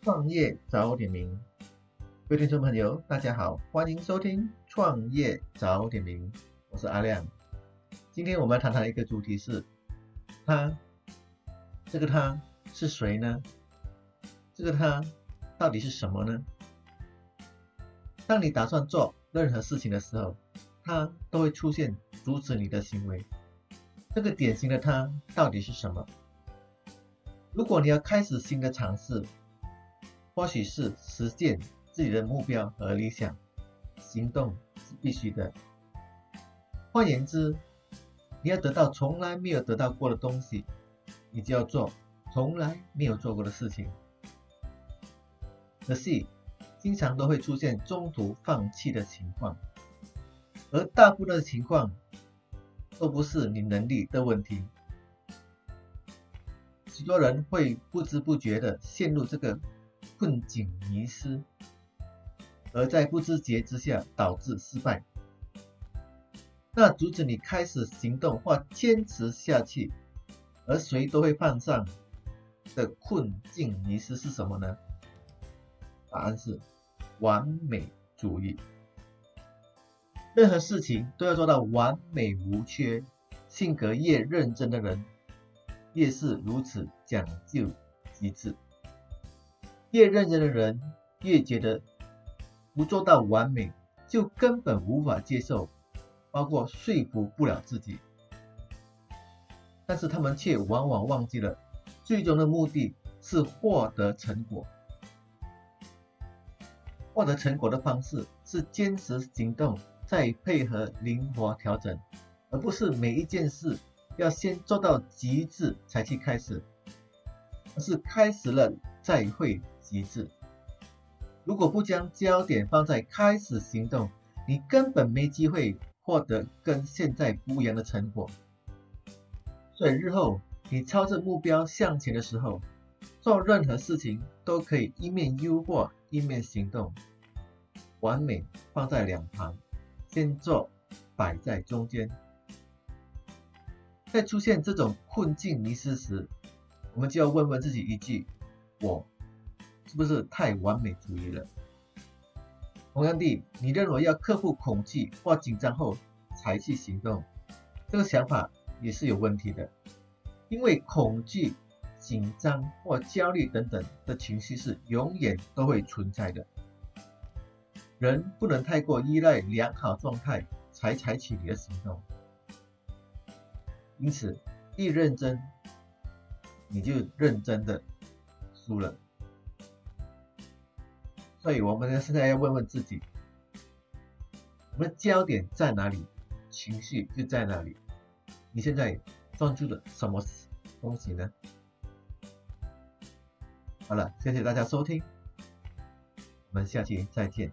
创业早点名，各位听众朋友，大家好，欢迎收听创业早点名，我是阿亮。今天我们要谈谈一个主题是，他，这个他是谁呢？这个他到底是什么呢？当你打算做任何事情的时候，他都会出现阻止你的行为。这个典型的他到底是什么？如果你要开始新的尝试，或许是实现自己的目标和理想，行动是必须的。换言之，你要得到从来没有得到过的东西，你就要做从来没有做过的事情。可是，经常都会出现中途放弃的情况，而大部分的情况都不是你能力的问题。许多人会不知不觉的陷入这个困境迷失，而在不知觉之下导致失败。那阻止你开始行动或坚持下去，而谁都会犯上的困境迷失是什么呢？答案是完美主义。任何事情都要做到完美无缺，性格越认真的人。越是如此讲究极致，越认真的人越觉得不做到完美就根本无法接受，包括说服不了自己。但是他们却往往忘记了，最终的目的是获得成果。获得成果的方式是坚持行动，再配合灵活调整，而不是每一件事。要先做到极致才去开始，而是开始了再会极致。如果不将焦点放在开始行动，你根本没机会获得跟现在不一样的成果。所以日后你朝着目标向前的时候，做任何事情都可以一面诱惑一面行动，完美放在两旁，先做摆在中间。在出现这种困境迷失时，我们就要问问自己一句：我是不是太完美主义了？同样地，你认为要克服恐惧或紧张后才去行动，这个想法也是有问题的。因为恐惧、紧张或焦虑等等的情绪是永远都会存在的。人不能太过依赖良好状态才采取你的行动。因此，一认真，你就认真的输了。所以，我们呢现在要问问自己：我们的焦点在哪里，情绪就在哪里。你现在专注的什么东西呢？好了，谢谢大家收听，我们下期再见。